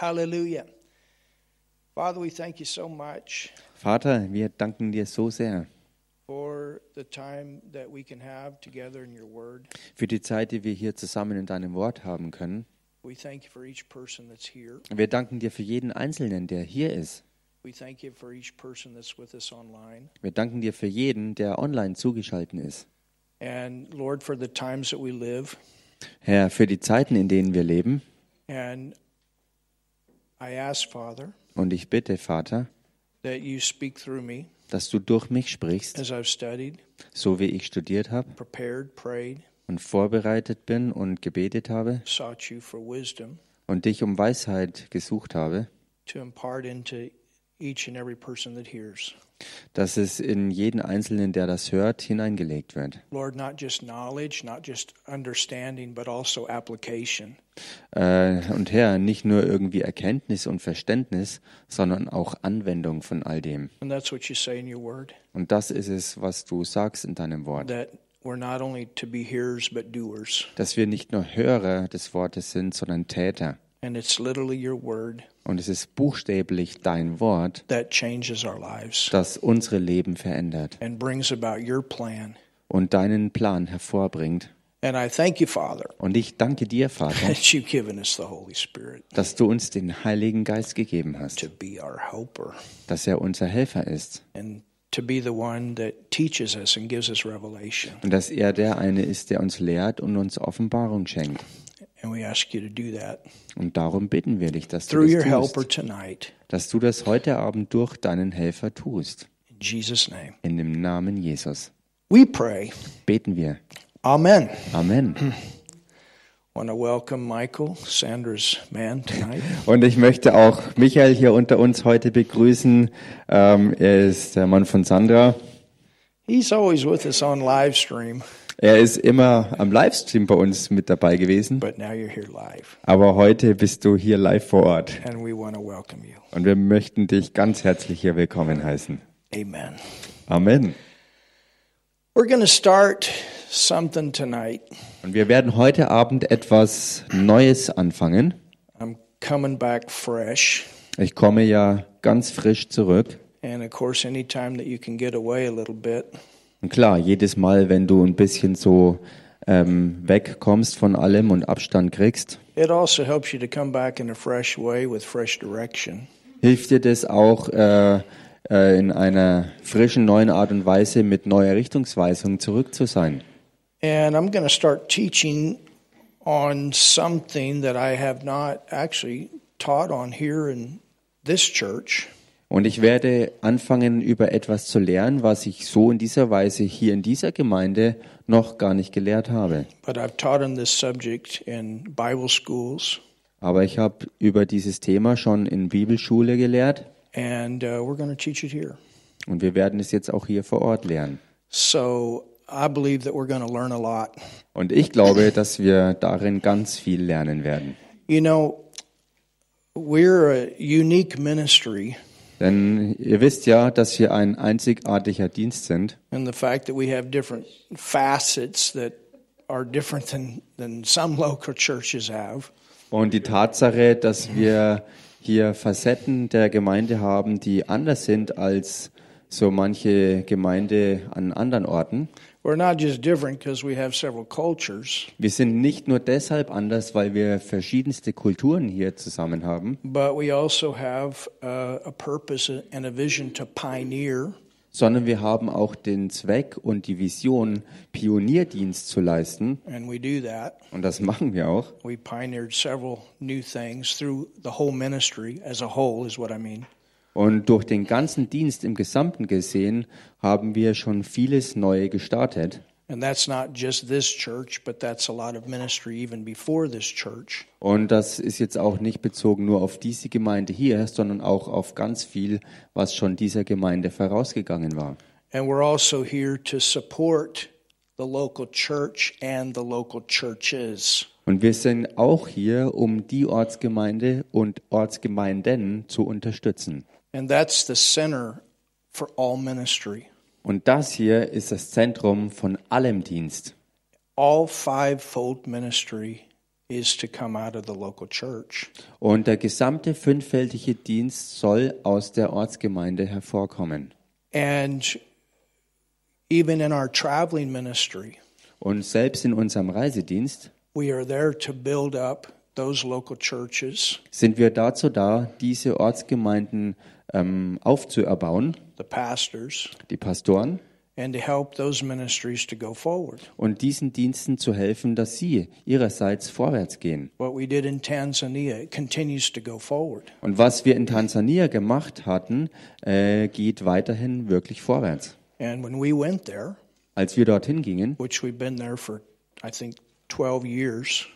Hallelujah. Father, we thank you so much Vater, wir danken dir so sehr for the time that we can have together in your word. für die Zeit, die wir hier zusammen in deinem Wort haben können. We thank you for each person that's here. Wir danken dir für jeden Einzelnen, der hier ist. We thank you for each person that's with us online. Wir danken dir für jeden, der online zugeschaltet ist. And Lord, for the times that we live. Herr, für die Zeiten, in denen wir leben. And Und ich bitte, Vater, that you speak through me dass du durch mich sprichst, as I've studied, so wie ich studiert habe prepared, prayed, und vorbereitet bin und gebetet habe und dich um Weisheit gesucht habe, each and every person that hears. dass es in jeden Einzelnen, der das hört, hineingelegt wird. Lord, not just knowledge, not just understanding, but also application. Äh, und Herr, nicht nur irgendwie Erkenntnis und Verständnis, sondern auch Anwendung von all dem. And that's what you say in your word Und das ist es, was du sagst in deinem Wort. that we're not only to be hearers, but doers. Dass wir nicht nur Hörer des Wortes sind, sondern Täter. And it's literally your word Und es ist buchstäblich dein Wort, das unsere Leben verändert und deinen Plan hervorbringt. And I thank you, Father, Und ich danke dir, Vater, that you've given us the Holy Spirit dass du uns den Heiligen Geist gegeben hast, dass er unser Helfer ist and to be the one that teaches us and gives us revelation. und dass er der eine ist, der uns lehrt und uns Offenbarung schenkt. And we ask you to do that Und darum bitten wir dich, dass du through your das helper tust, tonight. dass du das heute Abend durch deinen Helfer tust. In Jesus' name. In dem Namen Jesus We pray. beten wir. Amen. Amen. want to welcome Michael, Sandra's man, tonight. Und ich möchte auch Michael hier unter uns heute begrüßen. Ähm, er ist der Mann von Sandra. He's always with us on live stream, Er ist immer am Livestream bei uns mit dabei gewesen. Aber heute bist du hier live vor Ort. and we want to welcome you. Und wir möchten dich ganz herzlich hier willkommen heißen. Amen. Amen. We're going to start something tonight. Und wir werden heute Abend etwas Neues anfangen. I'm coming back fresh, Ich komme ja ganz frisch zurück. and of course, anytime that you can get away a little bit, Und klar, jedes Mal, wenn du ein bisschen so ähm, wegkommst von allem und Abstand kriegst, it also helps you to come back in a fresh way with fresh direction. hilft dir das auch äh, äh, in einer frischen, neuen Art und Weise mit neuer Richtungsweisung zurück zu sein. And I'm going to start teaching on something that I have not actually taught on here in this church. Und ich werde anfangen, über etwas zu lernen, was ich so in dieser Weise hier in dieser Gemeinde noch gar nicht gelehrt habe. But I've taught on this subject in Bible schools, Aber ich habe über dieses Thema schon in Bibelschule gelehrt and uh, we're going to teach it here. und wir werden es jetzt auch hier vor Ort lernen. So I believe that we're going to learn a lot. Und ich glaube, dass wir darin ganz viel lernen werden. You know, we're a unique ministry Denn ihr wisst ja, dass wir ein einzigartiger Dienst sind in the fact that we have different facets that are different than, than some local churches have. und die Tatsache, dass wir hier Facetten der Gemeinde haben, die anders sind als so manche Gemeinde an anderen Orten. We're not just different because we have several cultures, Wir sind nicht nur deshalb anders, weil wir verschiedenste Kulturen hier zusammen haben, but we also have uh, a purpose and a vision to pioneer sondern wir haben auch den Zweck und die Vision, Pionierdienst zu leisten. And we do that. Und das machen wir auch. We pioneered several new things through the whole ministry as a whole, is what I mean. Und durch den ganzen Dienst im Gesamten gesehen haben wir schon vieles Neue gestartet. And that's not just this church, but that's a lot of ministry even before this church. Und das ist jetzt auch nicht bezogen nur auf diese Gemeinde hier, sondern auch auf ganz viel, was schon dieser Gemeinde vorausgegangen war. And we're also here to support the local church and the local churches. Und wir sind auch hier, um die Ortsgemeinde und Ortsgemeinden zu unterstützen. And that's the center for all ministry. Und das hier ist das Zentrum von allem Dienst. All fivefold ministry is to come out of the local church. Und der gesamte fünffältige Dienst soll aus der Ortsgemeinde hervorkommen. And even in our traveling ministry, Und selbst in unserem Reisedienst we are there to build up those local churches, sind wir dazu da, diese Ortsgemeinden ähm, aufzuerbauen, the pastors, die Pastoren, and to help those ministries to go forward. und diesen Diensten zu helfen, dass sie ihrerseits vorwärts gehen. What we did in Tanzania continues to go forward. Und was wir in Tansania gemacht hatten, äh, geht weiterhin wirklich vorwärts. And when we went there, Als wir dorthin gingen, which we've been there for, I think, 12 years,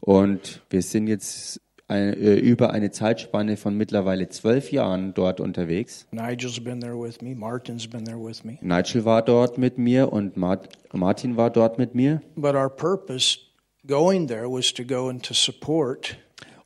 und wir sind jetzt ein, äh, über eine Zeitspanne von mittlerweile zwölf Jahren dort unterwegs. Nigel's been there with me, Martin's been there with me. Nigel war dort mit mir und Mart Martin war dort mit mir. But our purpose going there was to go and to support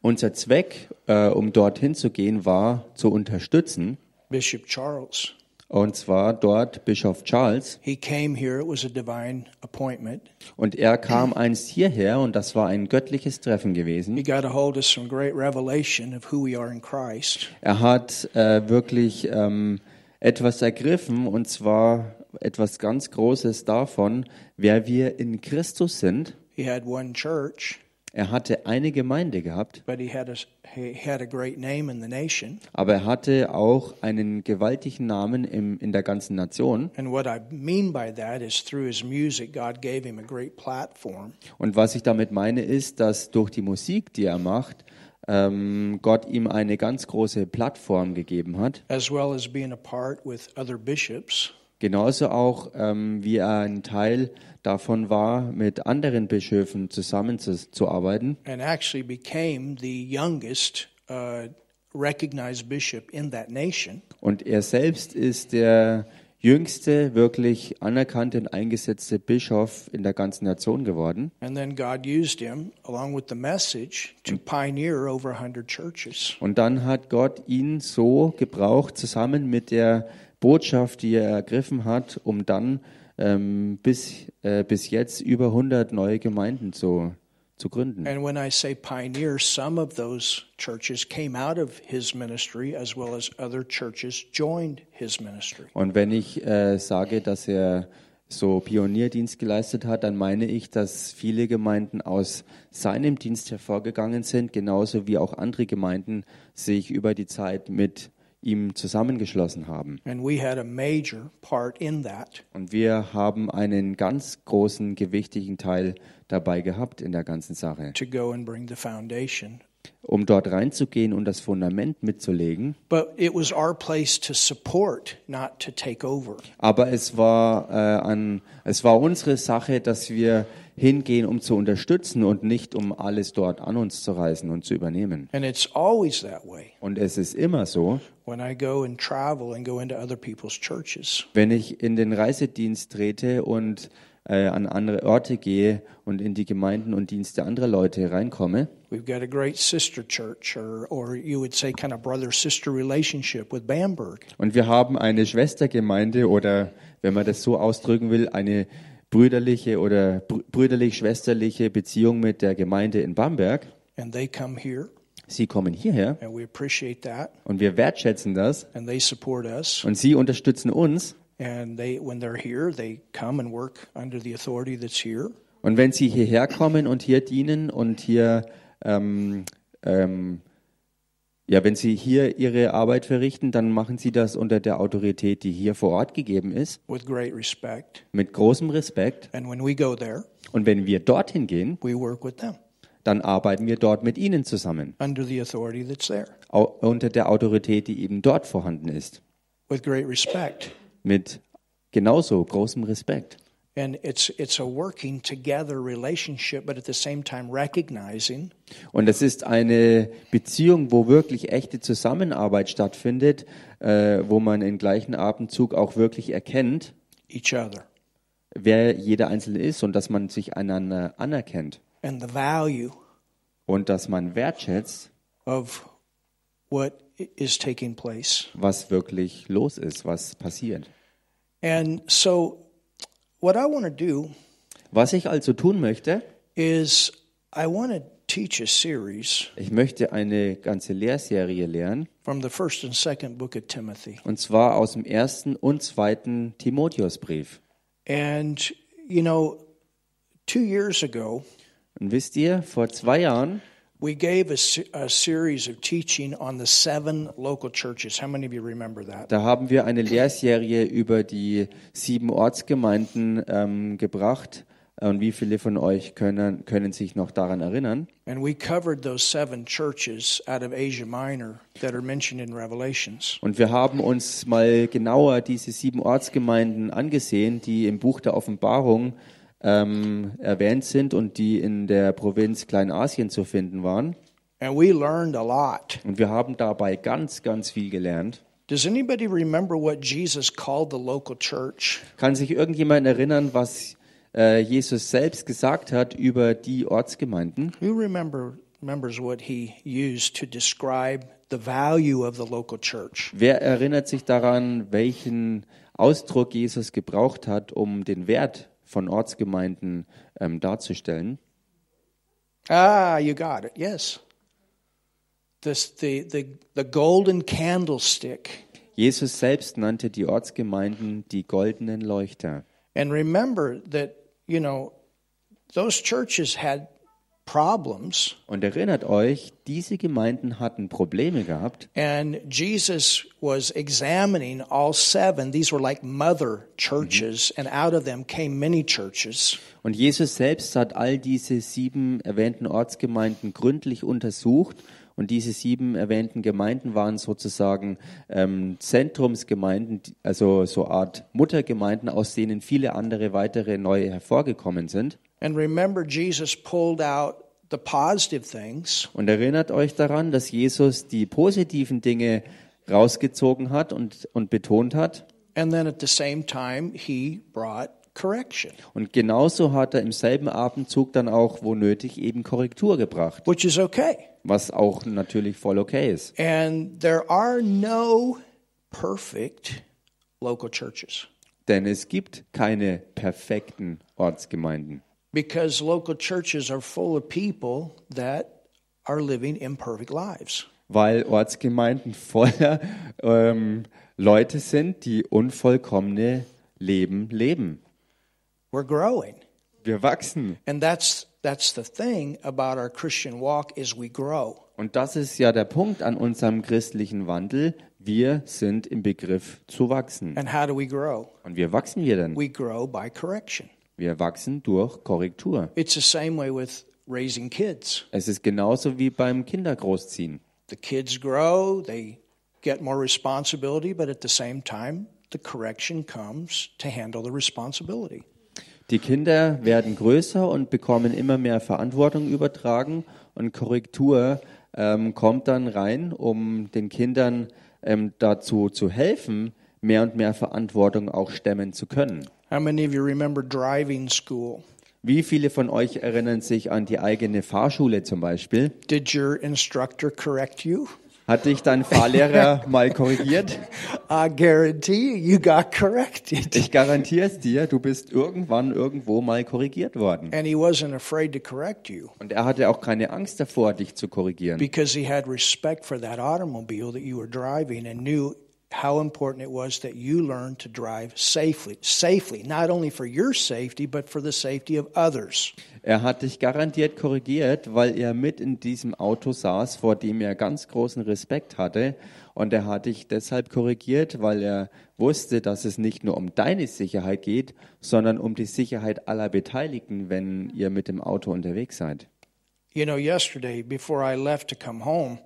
Unser Zweck, äh, um dorthin zu gehen, war zu unterstützen, Bishop Charles. Und zwar dort Bischof Charles. He came here, it was a divine appointment. Und er kam einst hierher und das war ein göttliches Treffen gewesen. He got a hold of some great revelation of who we are in Christ. Er hat äh, wirklich ähm, etwas ergriffen und zwar etwas ganz Großes davon, wer wir in Christus sind. He had one church, Er hatte eine Gemeinde gehabt, but he had a he had a great name in the nation. aber er hatte auch einen gewaltigen Namen im, in der ganzen Nation. And what I mean by that is through his music, God gave him a great platform. Und was ich damit meine, ist, dass durch die Musik, die er macht, ähm, Gott ihm eine ganz große Plattform gegeben hat. as well as being a part with other bishops Genauso auch, ähm, wie er ein Teil davon war, mit anderen Bischöfen zusammenzuarbeiten. and actually became the youngest uh, recognized bishop in that nation. Und er selbst ist der jüngste, wirklich anerkannte und eingesetzte Bischof in der ganzen Nation geworden. And then God used him, along with the message, to pioneer over 100 churches. Und dann hat Gott ihn so gebraucht, zusammen mit der Botschaft, die er ergriffen hat, um dann ähm, bis, äh, bis jetzt über 100 neue Gemeinden zu, zu gründen. And when I say pioneer, some of those churches came out of his ministry, as well as other churches joined his ministry. Und wenn ich äh, sage, dass er so Pionierdienst geleistet hat, dann meine ich, dass viele Gemeinden aus seinem Dienst hervorgegangen sind, genauso wie auch andere Gemeinden sich über die Zeit mit ihm zusammengeschlossen haben. And we had a major part in that. Und wir haben einen ganz großen, gewichtigen Teil dabei gehabt in der ganzen Sache. Um dort reinzugehen und das Fundament mitzulegen. But it was our place to support, not to take over. Aber es war, äh, an, es war unsere Sache, dass wir hingehen, um zu unterstützen und nicht um alles dort an uns zu reißen und zu übernehmen. And it's always that way Und es ist immer so, when I go and travel and go into other people's churches. wenn ich in den Reisedienst trete und äh, an andere Orte gehe und in die Gemeinden und Dienste anderer Leute reinkomme, We've got a great sister church, or, or you would say kind of brother sister relationship with Bamberg. und wir haben eine Schwestergemeinde oder, wenn man das so ausdrücken will, eine brüderliche oder brü- brüderlich-schwesterliche Beziehung mit der Gemeinde in Bamberg. And they come here, Sie kommen hierher and we appreciate that. und wir wertschätzen das And they support us. und sie unterstützen uns. And they, when they're here, they come and work under the authority that's here. Und wenn sie hierher kommen und hier dienen und hier, ähm, ähm, ja, wenn sie hier ihre Arbeit verrichten, dann machen sie das unter der Autorität, die hier vor Ort gegeben ist, with great respect. mit großem Respekt. And when we go there, Und wenn wir dorthin gehen, we work with them dann arbeiten wir dort mit ihnen zusammen, under the authority that's there au unter der Autorität, die eben dort vorhanden ist, with great respect. Mit genauso großem Respekt. And it's it's a working together relationship, but at the same time recognizing Und es ist eine Beziehung, wo wirklich echte Zusammenarbeit stattfindet, äh, wo man im gleichen Atemzug auch wirklich erkennt, each other wer jeder Einzelne ist und dass man sich einander anerkennt and the value und dass man wertschätzt, of what is taking place. was wirklich los ist, was passiert. And so, what I want to do Was ich also tun möchte, is I want to teach a series Ich möchte eine ganze Lehrserie lernen, from the first and second book of Timothy. und zwar aus dem ersten und zweiten Timotheusbrief. And, you know, two years ago, Und wisst ihr, vor zwei Jahren we gave a, a series of teaching on the seven local churches. How many of you remember that? Da haben wir eine Lehrserie über die sieben Ortsgemeinden ähm, gebracht. Und wie viele von euch können, können sich noch daran erinnern? And we covered those seven churches out of Asia Minor that are mentioned in Revelations. Und wir haben uns mal genauer diese sieben Ortsgemeinden angesehen, die im Buch der Offenbarung ähm, erwähnt sind und die in der Provinz Kleinasien zu finden waren. And we learned a lot. Und wir haben dabei ganz, ganz viel gelernt. Does anybody remember what Jesus called the local church? Kann sich irgendjemand erinnern, was äh, Jesus selbst gesagt hat über die Ortsgemeinden? Who remember remembers what he used to describe the value of the local church? Wer erinnert sich daran, welchen Ausdruck Jesus gebraucht hat, um den Wert von Ortsgemeinden ähm, darzustellen? Ah, you got it. Yes. This, the, the, the golden candlestick. Jesus selbst nannte die Ortsgemeinden die goldenen Leuchter. And remember that, you know, those churches had problems, Und erinnert euch, diese Gemeinden hatten Probleme gehabt and Jesus was examining all seven. These were like mother churches, and out of them came many churches. und Jesus selbst hat all diese sieben erwähnten Ortsgemeinden gründlich untersucht und diese sieben erwähnten Gemeinden waren sozusagen ähm, Zentrumsgemeinden, also so Art Muttergemeinden, aus denen viele andere weitere neue hervorgekommen sind. And remember, Jesus pulled out the positive things Und erinnert euch daran, dass Jesus die positiven Dinge rausgezogen hat und, und betont hat. And then at the same time, he brought correction, Und genauso hat er im selben Atemzug dann auch, wo nötig, eben Korrektur gebracht, which is okay. was auch natürlich voll okay ist. And there are no perfect local churches Denn es gibt keine perfekten Ortsgemeinden, because local churches are full of people that are living imperfect lives. weil Ortsgemeinden voller ähm, Leute sind, die unvollkommene Leben leben. We're growing. Wir wachsen. And that's that's the thing about our Christian walk is we grow. Und das ist ja der Punkt an unserem christlichen Wandel. Wir sind im Begriff zu wachsen. And how do we grow? Und wie wachsen wir denn? We grow by correction. Wir wachsen durch Korrektur. It's the same way with raising kids. Es ist genauso wie beim Kindergroßziehen. The kids grow, they get more responsibility, but at the same time, the correction comes to handle the responsibility. Die Kinder werden größer und bekommen immer mehr Verantwortung übertragen und Korrektur ähm, kommt dann rein, um den Kindern ähm, dazu zu helfen, mehr und mehr Verantwortung auch stemmen zu können. How many of you remember driving school? Wie viele von euch erinnern sich an die eigene Fahrschule zum Beispiel? Did your instructor correct you? Hat dich dein Fahrlehrer mal korrigiert? I guarantee you, you got corrected. Ich garantiere es dir, du bist irgendwann irgendwo mal korrigiert worden. And he wasn't afraid to correct you Und er hatte auch keine Angst davor, dich zu korrigieren. because he had respect for that automobile that you were driving and knew how important it was that you learn to drive safely. Safely, not only for your safety, but for the safety of others. Er hat dich garantiert korrigiert, weil er mit in diesem Auto saß, vor dem er ganz großen Respekt hatte. Und er hat dich deshalb korrigiert, weil er wusste, dass es nicht nur um deine Sicherheit geht, sondern um die Sicherheit aller Beteiligten, wenn ihr mit dem Auto unterwegs seid. You know, yesterday, before I left to come home,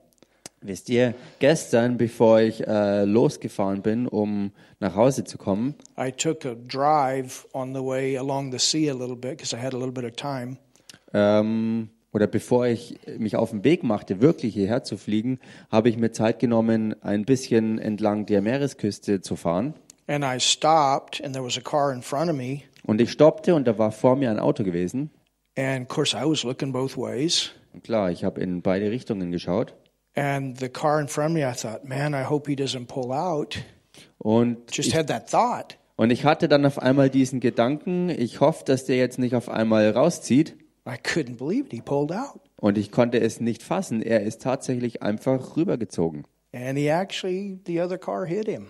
Wisst ihr, gestern, bevor ich äh, losgefahren bin, um nach Hause zu kommen, I took a drive on the way along the sea a little bit because I had a little bit of time. ähm, oder bevor ich mich auf den Weg machte, wirklich hierher zu fliegen, habe ich mir Zeit genommen, ein bisschen entlang der Meeresküste zu fahren. And I stopped, and there was a car in front of me. Und ich stoppte und da war vor mir ein Auto gewesen. And of course, I was looking both ways. Und klar, ich habe in beide Richtungen geschaut. And the car in front of me, I thought, man, I hope he doesn't pull out. Und Just ich, had that thought. und ich hatte dann auf einmal diesen Gedanken, ich hoffe, dass der jetzt nicht auf einmal rauszieht. I couldn't believe it. He pulled out. Und ich konnte es nicht fassen. Er ist tatsächlich einfach rübergezogen. And he actually, the other car hit him.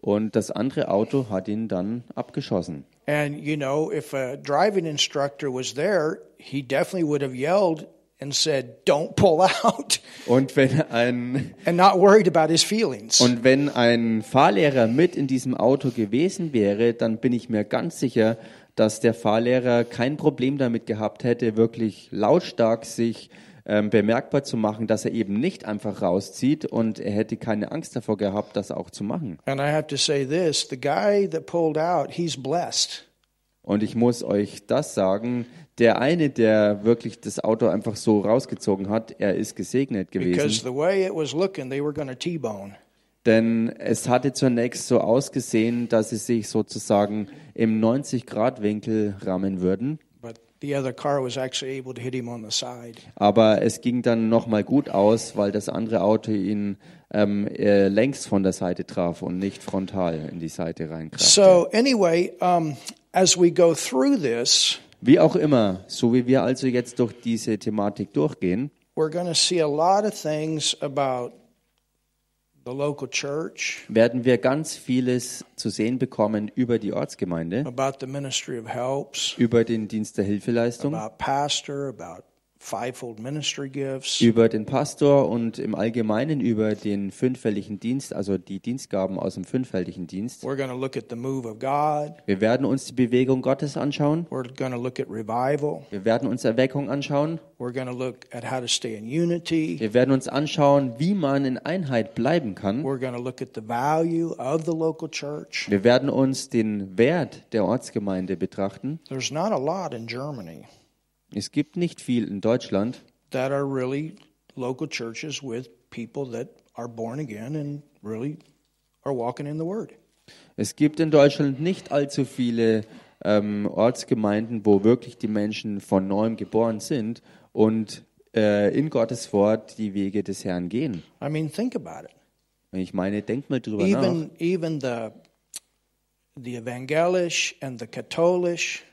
Und das andere Auto hat ihn dann abgeschossen. And, you know, if a driving instructor was there, he definitely would have yelled and said, Don't pull out, Und wenn ein and not worried about his feelings. Und wenn ein Fahrlehrer mit in diesem Auto gewesen wäre, dann bin ich mir ganz sicher, dass der Fahrlehrer kein Problem damit gehabt hätte, wirklich lautstark sich ähm, bemerkbar zu machen, dass er eben nicht einfach rauszieht und er hätte keine Angst davor gehabt, das auch zu machen. And I have to say this the guy that pulled out, he's blessed. Und ich muss euch das sagen, der eine, der wirklich das Auto einfach so rausgezogen hat, er ist gesegnet gewesen. looking. Denn es hatte zunächst so ausgesehen, dass sie sich sozusagen im 90-Grad-Winkel rammen würden. But the other car was actually able to hit him on the side. Aber es ging dann nochmal gut aus, weil das andere Auto ihn ähm, äh, längs von der Seite traf und nicht frontal in die Seite reinkrachte. So, anyway, um, as we go through this, Wie auch immer, so wie wir also jetzt durch diese Thematik durchgehen, we're going to see a lot of things about the local church, werden wir ganz vieles zu sehen bekommen über die Ortsgemeinde, about the ministry of helps, über den Dienst der Hilfeleistung, about pastor, about. Über den Pastor und im Allgemeinen über den fünffältigen Dienst, also die Dienstgaben aus dem fünffältigen Dienst. We're going to look at the move of God. Wir werden uns die Bewegung Gottes anschauen. We're going to look at revival. Wir werden uns Erweckung anschauen. We're going to look at how to stay in unity. Wir werden uns anschauen, wie man in Einheit bleiben kann. We're going to look at the value of the local church. Wir werden uns den Wert der Ortsgemeinde betrachten. There's not a lot in Germany Es gibt nicht viel in Deutschland, that are really local churches with people that are born again and really are walking in the Word. es gibt in Deutschland nicht allzu viele ähm, Ortsgemeinden, wo wirklich die Menschen von neuem geboren sind und äh, in Gottes Wort die Wege des Herrn gehen. I mean, think about it. Ich meine, denkt mal drüber nach. Even even the the evangelisch and the katholisch,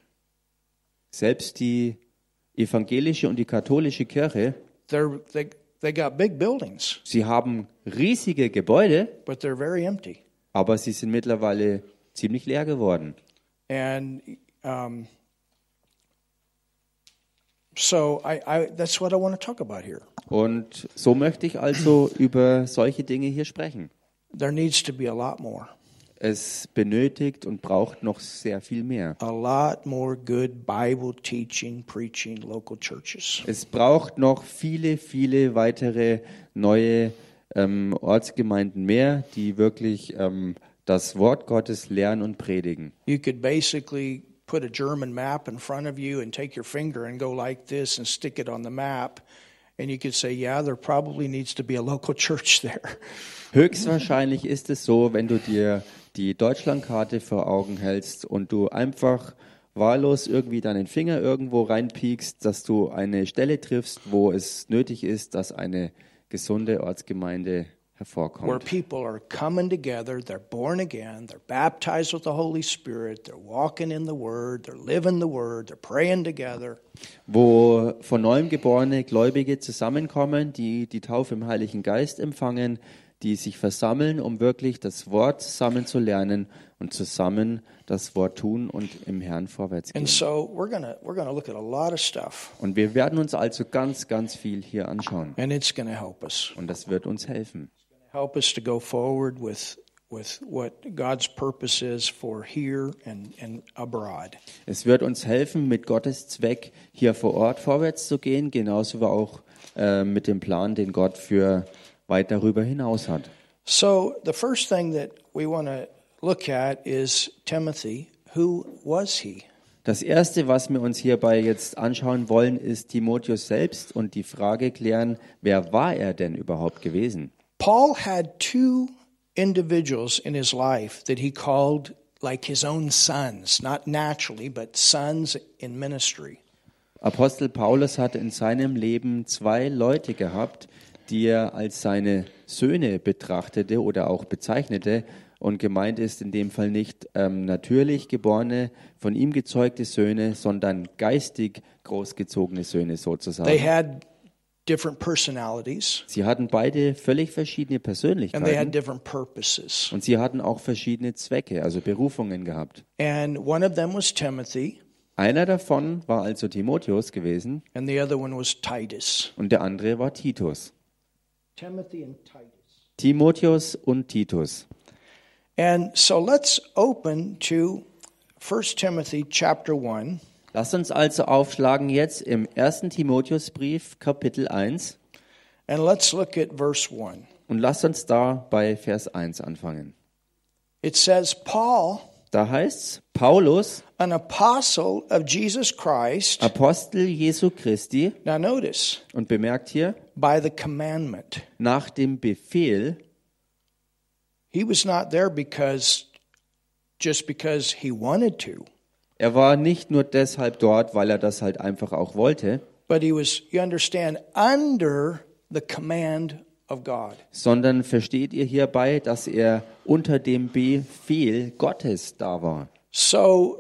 Selbst die evangelische und die katholische Kirche, they they got big buildings, sie haben riesige Gebäude, but they're very empty. aber sie sind mittlerweile ziemlich leer geworden. And um, so I, I that's what I want to talk about here. Und so möchte ich also über solche Dinge hier sprechen. There needs to be a lot more, Es benötigt und braucht noch sehr viel mehr. a lot more good Bible teaching, preaching local churches. Es braucht noch viele, viele weitere neue ähm, Ortsgemeinden mehr, die wirklich ähm, das Wort Gottes lernen und predigen. You could basically put a German map in front of you and take your finger and go like this and stick it on the map. And you could say, yeah, there probably needs to be a local church there. Höchstwahrscheinlich ist es so, wenn du dir die Deutschlandkarte vor Augen hältst und du einfach wahllos irgendwie deinen Finger irgendwo reinpiekst, dass du eine Stelle triffst, wo es nötig ist, dass eine gesunde Ortsgemeinde Where hervorkommt. people are coming together, they're born again, they're baptized with the Holy Spirit, they're walking in the Word, they're living the Word, they're praying together. Wo von neuem geborene Gläubige zusammenkommen, die die Taufe im Heiligen Geist empfangen, die sich versammeln, um wirklich das Wort zusammen zu lernen und zusammen das Wort tun und im Herrn vorwärts gehen. And so we're gonna we're gonna look at a lot of stuff, Und wir werden uns also ganz, ganz viel hier anschauen. and it's gonna help us. Und das wird uns helfen. help us to go forward with with what God's purpose is for here and, and abroad. Es wird uns helfen, mit Gottes Zweck hier vor Ort vorwärts zu gehen, genauso wie auch äh, mit dem Plan, den Gott für weit darüber hinaus hat. So the first thing that we want to look at is Timothy. Who was he? Das Erste, was wir uns hierbei jetzt anschauen wollen, ist Timotheus selbst und die Frage klären, wer war er denn überhaupt gewesen? Paul had two individuals in his life that he called like his own sons, not naturally, but sons in ministry. Apostel Paulus hatte in seinem Leben zwei Leute gehabt, die er als seine Söhne betrachtete oder auch bezeichnete. Und gemeint ist in dem Fall nicht ähm, natürlich geborene, von ihm gezeugte Söhne, sondern geistig großgezogene Söhne They sozusagen. had different personalities, Sie hatten beide völlig verschiedene and they had Persönlichkeiten different purposes. und sie hatten auch verschiedene Zwecke, also Berufungen gehabt. And one of them was Timothy, Einer davon war also Timotheus gewesen and the other one was Titus. und der andere war Titus. Timothy and Titus. Timotheus und Titus. And so let's open to 1 Timothy chapter 1, Lasst uns also aufschlagen jetzt im 1. Timotheusbrief Kapitel 1 and let's look at verse 1. und lasst uns da bei Vers 1 anfangen. It says, Paul, Da heißt's Paulus, an apostle of Jesus Christ. Apostel Jesu Christi Now notice, und bemerkt hier by the commandment. nach dem Befehl, He was not there because just because he wanted to, er war nicht nur deshalb dort, weil er das halt einfach auch wollte, but he was, you understand, under the command of God. sondern versteht ihr hierbei, dass er unter dem Befehl Gottes da war. So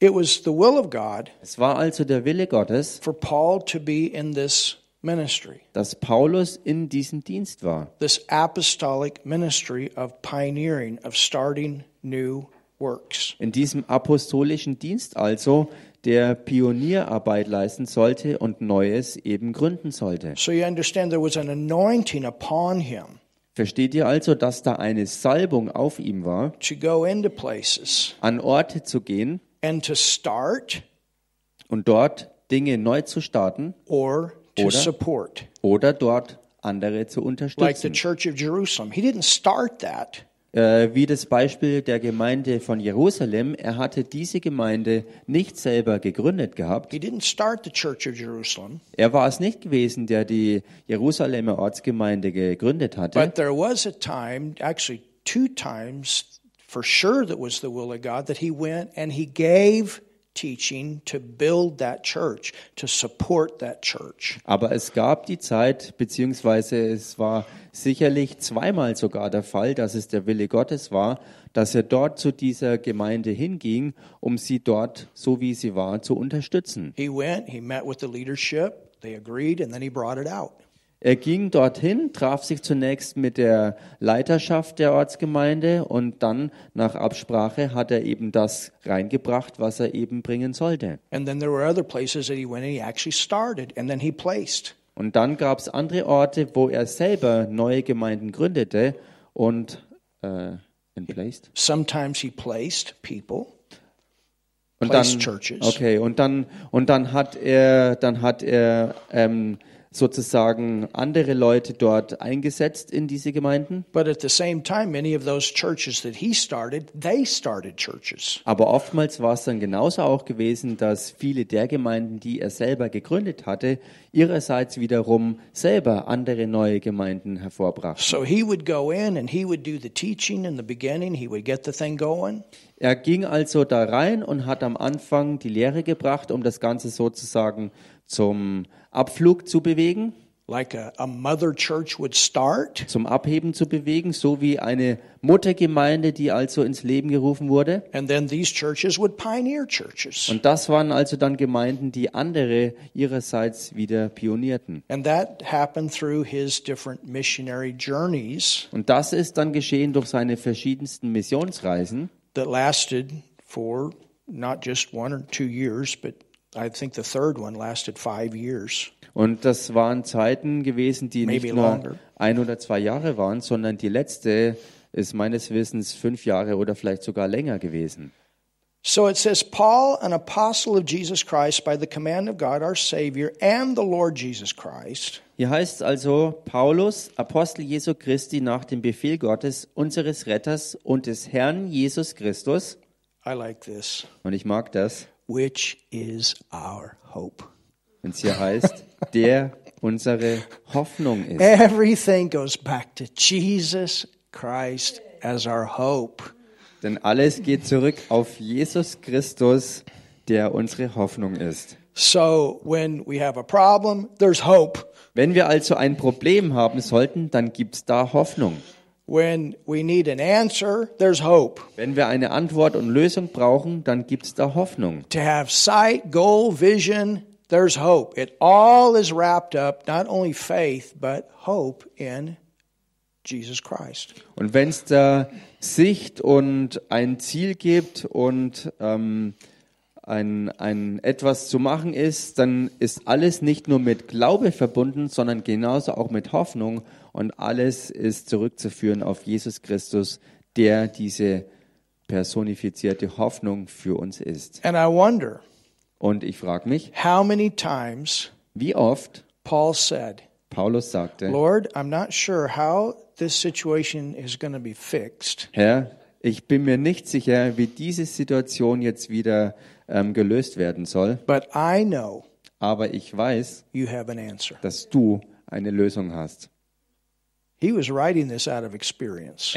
it was the will of God Es war also der Wille Gottes, for Paul to be in this ministry, dass Paulus in diesem Dienst war. this apostolic ministry of pioneering, of starting new works. In diesem apostolischen Dienst also, der Pionierarbeit leisten sollte und Neues eben gründen sollte. So you understand there was an anointing upon him Versteht ihr also, dass da eine Salbung auf ihm war, to go into places an Orte zu gehen and to start und dort Dinge neu zu starten or to Oder? support. oder dort andere zu Like the unterstützen? Church of Jerusalem. He didn't start that. Äh, wie das Beispiel der Gemeinde von Jerusalem. Er hatte diese Gemeinde nicht selber gegründet gehabt. He didn't start the Church of Jerusalem. Er war es nicht gewesen, der die Jerusalemer Ortsgemeinde gegründet hatte. But there was a time, actually two times for sure that was the will of God, that he went and he gave teaching to build that church, to support that church. Aber es gab die Zeit, beziehungsweise es war sicherlich zweimal sogar der Fall, dass es der Wille Gottes war, dass er dort zu dieser Gemeinde hinging, um sie dort, so wie sie war, zu unterstützen. He went, he met with the leadership, they agreed, and then he brought it out. Er ging dorthin, traf sich zunächst mit der Leiterschaft der Ortsgemeinde und dann nach Absprache hat er eben das reingebracht, was er eben bringen sollte. And then there were other places that he went and he actually started, and then he placed. Und dann gab es andere Orte, wo er selber neue Gemeinden gründete und äh, emplaced. Sometimes he placed people, Und placed dann, churches. okay, und dann und dann hat er dann hat er ähm, sozusagen andere Leute dort eingesetzt in diese Gemeinden. But at the same time, many of those churches that he started, they started churches. Aber oftmals war es dann genauso auch gewesen, dass viele der Gemeinden, die er selber gegründet hatte, ihrerseits wiederum selber andere neue Gemeinden hervorbrachten. So he would go in and he would do the teaching in the beginning. He would get the thing going. Er ging also da rein und hat am Anfang die Lehre gebracht, um das Ganze sozusagen zum Abflug zu bewegen, like a, a mother church would start. zum Abheben zu bewegen, so wie eine Muttergemeinde, die also ins Leben gerufen wurde. And then these churches would pioneer churches. Und das waren also dann Gemeinden, die andere ihrerseits wieder pionierten. And that happened through his different missionary journeys Und das ist dann geschehen durch seine verschiedensten Missionsreisen, that lasted for not just one or two years, but I think the third one lasted five years. Und das waren Zeiten gewesen, die Maybe nicht nur longer. ein oder zwei Jahre waren, sondern die letzte ist meines Wissens fünf Jahre oder vielleicht sogar länger gewesen. So it says, Paul, an apostle of Jesus Christ, by the command of God our Savior and the Lord Jesus Christ, Hier heißt es also Paulus, Apostel Jesu Christi nach dem Befehl Gottes, unseres Retters und des Herrn Jesus Christus. I like this, Und ich mag das, which is our hope. wenn es hier heißt, der unsere Hoffnung ist. Everything goes back to Jesus Christ as our hope. Denn alles geht zurück auf Jesus Christus, der unsere Hoffnung ist. So when we have a problem, there's hope. Wenn wir also ein Problem haben sollten, dann gibt es da Hoffnung. When we need an answer, there's hope. Wenn wir eine Antwort und Lösung brauchen, dann gibt es da Hoffnung. To have sight, goal, vision, there's hope. It all is wrapped up, not only faith, but hope in Jesus Christ. Und wenn es da Sicht und ein Ziel gibt und ähm, ein, ein etwas zu machen ist, dann ist alles nicht nur mit Glaube verbunden, sondern genauso auch mit Hoffnung und alles ist zurückzuführen auf Jesus Christus, der diese personifizierte Hoffnung für uns ist. And I wonder Und ich frage mich, how many times wie oft Paul said, Paulus sagte, Lord, I'm not sure how this situation is going to be fixed, Herr, ich bin mir nicht sicher, wie diese Situation jetzt wieder ähm, gelöst werden soll, but I know aber ich weiß, you have an answer. dass du eine Lösung hast. He was writing this out of experience.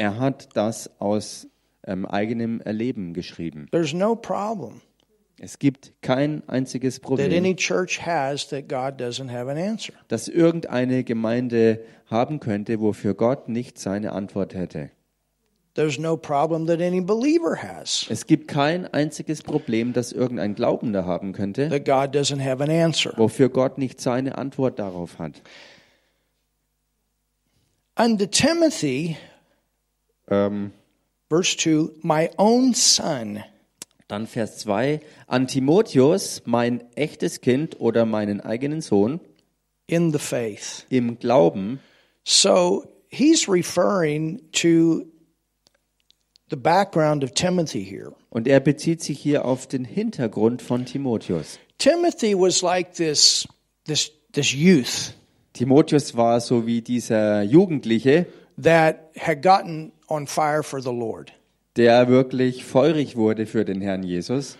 Er hat das aus ähm, eigenem Erleben geschrieben. There's no problem Es gibt kein einziges that Problem, any church has that God doesn't have an answer. das irgendeine Gemeinde haben könnte, wofür Gott nicht seine Antwort hätte. There's no problem that any believer has Es gibt kein einziges Problem, das irgendein Glaubender haben könnte, wofür Gott nicht seine Antwort darauf hat. Unto Timothy, Ähm, verse 2, my own son, Dann Vers 2. An Timotheus, mein echtes Kind oder meinen eigenen Sohn, in the faith. im Glauben. So he's referring to the background of Timothy here. Und er bezieht sich hier auf den Hintergrund von Timotheus. Timothy was like this, this, this youth Timotheus war so wie dieser Jugendliche, that had gotten on fire for the Lord. der wirklich feurig wurde für den Herrn Jesus.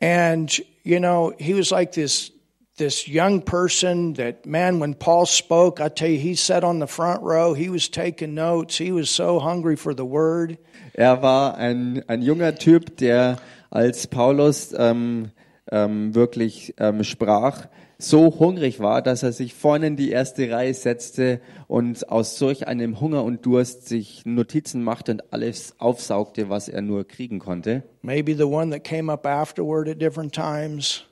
And, you know, he was like this this young person that man when Paul spoke, I tell you, he sat on the front row, he was taking notes, he was so hungry for the word. Er war ein, ein junger Typ, der als Paulus ähm, ähm, wirklich ähm, sprach, so hungrig war, dass er sich vorne in die erste Reihe setzte und aus solch einem Hunger und Durst sich Notizen machte und alles aufsaugte, was er nur kriegen konnte. Maybe the one that came up afterward at different times.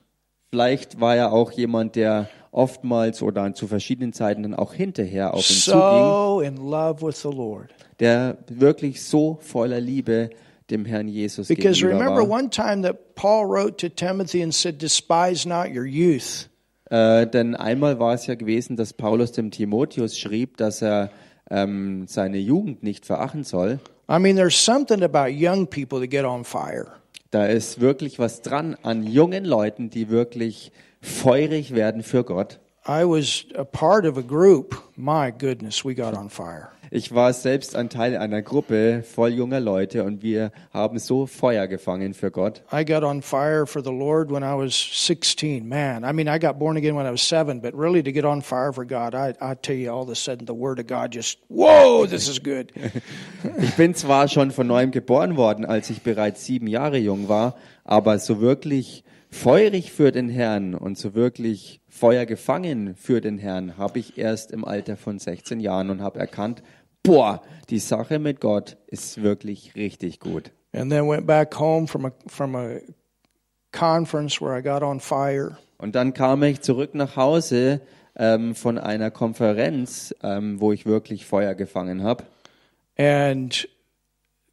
Vielleicht war er auch jemand, der oftmals oder zu verschiedenen Zeiten dann auch hinterher auf ihn zuging, So Lord. der wirklich so voller Liebe dem Herrn Jesus Because gegenüber remember war. one time that Paul wrote to Timothy and said, Despise not your youth. Äh, denn einmal war es ja gewesen, dass Paulus dem Timotheus schrieb, dass er ähm, seine Jugend nicht verachten soll. I mean, there's something about young people that get on fire. Da ist wirklich was dran an jungen Leuten, die wirklich feurig werden für Gott. I was a part of a group. My goodness, we got on fire. Ich war selbst ein Teil einer Gruppe voll junger Leute und wir haben so Feuer gefangen für Gott. I got on fire for the Lord when I was 16. Man, I mean, I got born again when I was seven, but really to get on fire for God, I, I tell you, all of a sudden the Word of God just, whoa, this is good. Ich bin zwar schon von neuem geboren worden, als ich bereits sieben Jahre jung war, aber so wirklich feurig für den Herrn und so wirklich Feuer gefangen für den Herrn habe ich erst im Alter von 16 Jahren und habe erkannt, boah, die Sache mit Gott ist wirklich richtig gut. and then went back home from a, from a conference where I got on fire. Und dann kam ich zurück nach Hause ähm, von einer Konferenz, ähm, wo ich wirklich Feuer gefangen habe. And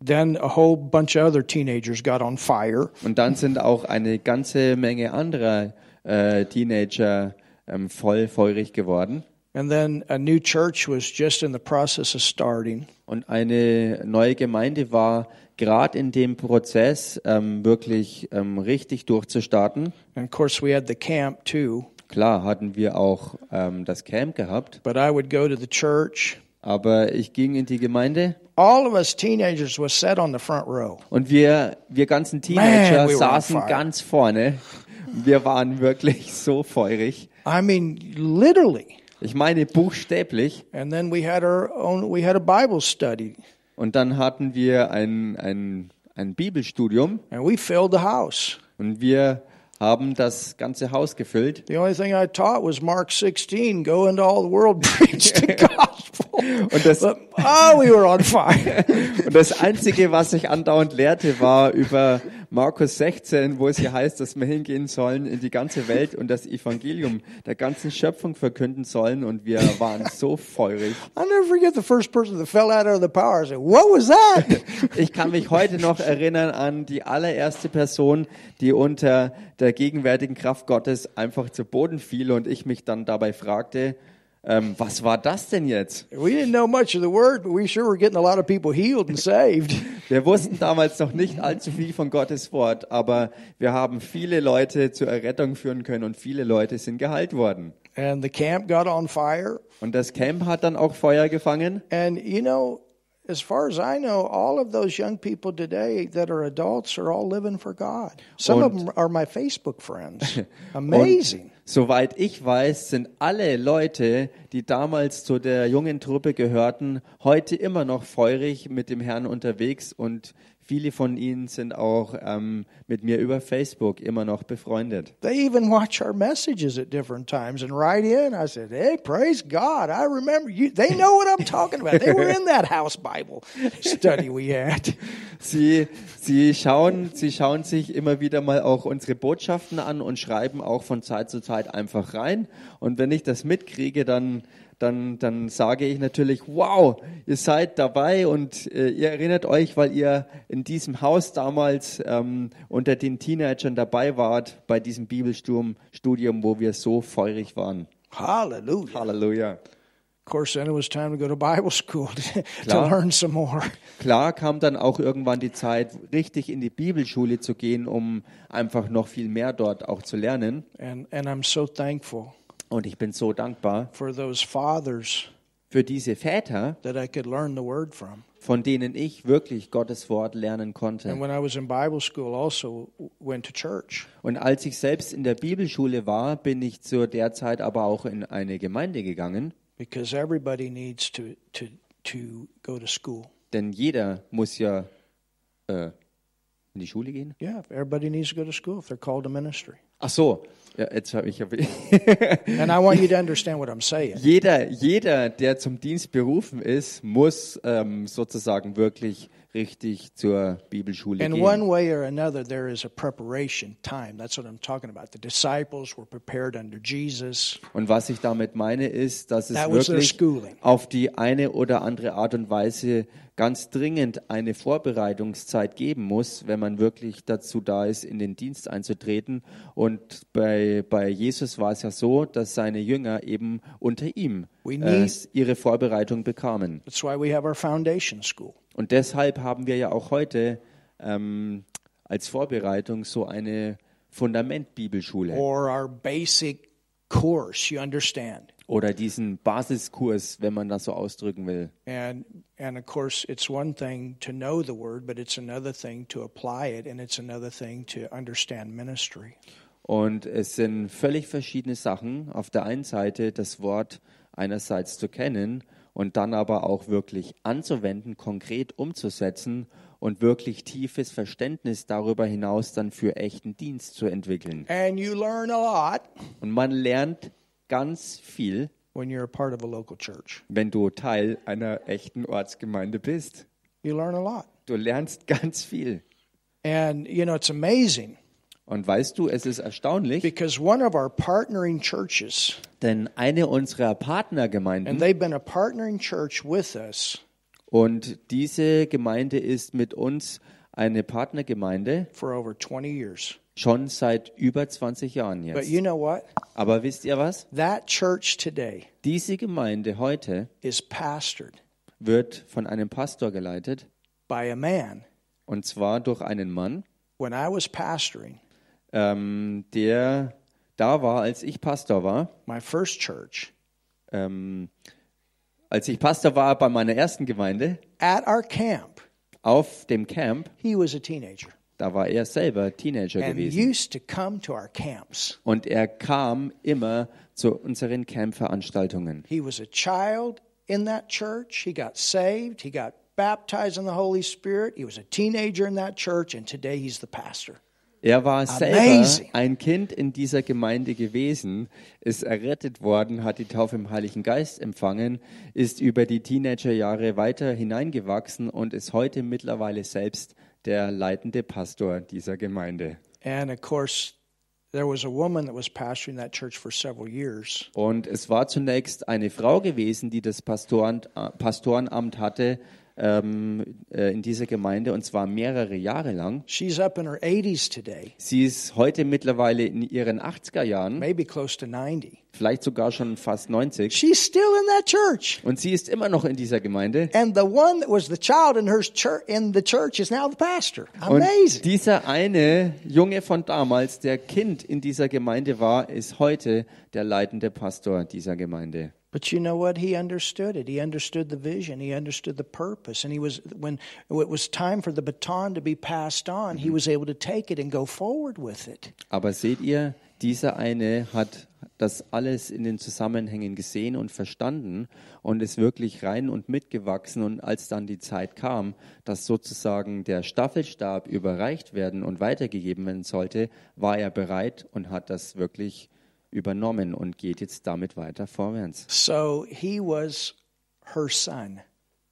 then a whole bunch of other teenagers got on fire. Und dann sind auch eine ganze Menge anderer äh, Teenager ähm, voll feurig geworden. And then a new church was just in the process of starting. Und eine neue Gemeinde war gerade in dem Prozess, ähm, wirklich ähm, richtig durchzustarten. And of course, we had the camp too. Klar hatten wir auch ähm, das Camp gehabt, But I would go to the church. aber ich ging in die Gemeinde All of us teenagers was sat on the front row. und wir, wir ganzen Teenager Man, we were saßen ganz vorne. Wir waren wirklich so feurig. I mean, literally. Ich meine buchstäblich. And then we had our own. We had a Bible study, Und dann hatten wir ein, ein, ein Bibelstudium and we filled the house. und wir haben das ganze Haus gefüllt. The only thing I taught was Mark 16: Go into all the world, preach the gospel. Und das, But, oh, we were on fire. und das Einzige, was ich andauernd lehrte, war über Markus 16, wo es hier heißt, dass wir hingehen sollen in die ganze Welt und das Evangelium der ganzen Schöpfung verkünden sollen. Und wir waren so feurig. I'll never forget the first person that fell out of the power. I said, what was that? Ich kann mich heute noch erinnern an die allererste Person, die unter der gegenwärtigen Kraft Gottes einfach zu Boden fiel und ich mich dann dabei fragte, ähm, was war das denn jetzt? we didn't know much of the word, but we sure were getting a lot of people healed and saved. Wir wussten damals noch nicht allzu viel von Gottes Wort, aber wir haben viele Leute zur Errettung führen können und viele Leute sind geheilt worden. And the camp got on fire. Und das Camp hat dann auch Feuer gefangen. And you know, as far as I know, all of those young people today that are adults are all living for God. Some of Und- them are my Facebook friends. Amazing. Soweit ich weiß, sind alle Leute, die damals zu der jungen Truppe gehörten, heute immer noch feurig mit dem Herrn unterwegs und viele von ihnen sind auch ähm, mit mir über Facebook immer noch befreundet. They even watch our messages at different times and write in. I said, "Hey, praise God! I remember you." They know what I'm talking about. They were in that house Bible study we had. Sie, sie, schauen, sie schauen sich immer wieder mal auch unsere Botschaften an und schreiben auch von Zeit zu Zeit einfach rein. Und wenn ich das mitkriege, dann, dann, dann sage ich natürlich, wow, ihr seid dabei und äh, ihr erinnert euch, weil ihr in diesem Haus damals ähm, unter den Teenagern dabei wart, bei diesem Bibelstudium, Studium, wo wir so feurig waren. Halleluja. Of course, then it was time to go to Bible school to, to Klar. learn some more. Klar kam dann auch irgendwann die Zeit, richtig in die Bibelschule zu gehen, um einfach noch viel mehr dort auch zu lernen. And and I'm so thankful Und ich bin so dankbar for those fathers für diese Väter, that I could learn the word from. von denen ich wirklich Gottes Wort lernen And konnte. when I was in Bible school, also w- went to church. Und als ich selbst in der Bibelschule war, bin ich zu der Zeit aber auch in eine Gemeinde gegangen, because everybody needs to to to go to school. denn jeder muss ja äh, in die Schule gehen. Yeah, everybody needs to go to school if they're called to ministry. Ach so, ja, jetzt habe ich And I want you to understand what I'm saying. jeder, jeder, der zum Dienst berufen ist, muss ähm, sozusagen wirklich richtig zur Bibelschule In gehen. one way or another, there is a preparation time. That's what I'm talking about. The disciples were prepared under Jesus. Und was ich damit meine, ist, dass es That was their wirklich schooling. auf die eine oder andere Art und Weise ganz dringend eine Vorbereitungszeit geben muss, wenn man wirklich dazu da ist, in den Dienst einzutreten. Und bei, bei Jesus war es ja so, dass seine Jünger eben unter ihm äh, ihre Vorbereitung bekamen. That's why we have our foundation school. Und deshalb haben wir ja auch heute ähm, als Vorbereitung so eine Fundamentbibelschule or our basic course, you understand. Oder diesen Basiskurs, wenn man das so ausdrücken will. And and of course it's one thing to know the word, but it's another thing to apply it and it's another thing to understand ministry. Und es sind völlig verschiedene Sachen. Auf der einen Seite das Wort einerseits zu kennen und dann aber auch wirklich anzuwenden, konkret umzusetzen und wirklich tiefes Verständnis darüber hinaus dann für echten Dienst zu entwickeln. And you learn a lot Und man lernt ganz viel, when you're a part of a local church. wenn du Teil einer echten Ortsgemeinde bist. You learn a lot. Du lernst ganz viel. And you know, it's amazing Und weißt du, es ist erstaunlich, because one of our partnering churches, denn eine unserer and Partnergemeinden they've been a partnering church with us Und diese Gemeinde ist mit uns eine Partnergemeinde for over 20 years. Schon seit über 20 Jahren But jetzt. you know what? Aber wisst ihr was? That church today Diese Gemeinde heute is pastored wird von einem Pastor geleitet by a man. und zwar durch einen Mann, When I was pastoring ähm, der da war, als ich Pastor war. my first church, Ähm, als ich Pastor war bei meiner ersten Gemeinde at our camp, auf dem Camp, he was a teenager da war er selber Teenager and gewesen. used to come to our camps. Und er kam immer zu unseren Camp-Veranstaltungen. He was a child in that church. He got saved. He got baptized in the Holy Spirit. He was a teenager in that church, and today he's the pastor. Er war selber ein Kind in dieser Gemeinde gewesen, ist errettet worden, hat die Taufe im Heiligen Geist empfangen, ist über die Teenagerjahre weiter hineingewachsen und ist heute mittlerweile selbst der leitende Pastor dieser Gemeinde. And of course, there was a woman that was pastoring that church for several years. Und es war zunächst eine Frau gewesen, die das Pastoren, äh, Pastorenamt hatte ähm, äh, in dieser Gemeinde und zwar mehrere Jahre lang. She's up in her 80s today, Sie ist heute mittlerweile in ihren 80er Jahren, maybe close to 90. vielleicht sogar schon fast 90. She's still in that church. Und sie ist immer noch in dieser Gemeinde. And the one that was the child in her church in the church is now the pastor. Und Amazing. dieser eine Junge von damals, der Kind in dieser Gemeinde war, ist heute der leitende Pastor dieser Gemeinde. But you know what? He understood it. He understood the vision. He understood the purpose. And he was when it was time for the baton to be passed on, he was able to take it and go forward with it. Aber seht ihr, dieser eine hat das alles in den Zusammenhängen gesehen und verstanden und ist wirklich rein und mitgewachsen. Und als dann die Zeit kam, dass sozusagen der Staffelstab überreicht werden und weitergegeben werden sollte, war er bereit und hat das wirklich übernommen und geht jetzt damit weiter vorwärts. So he was her son.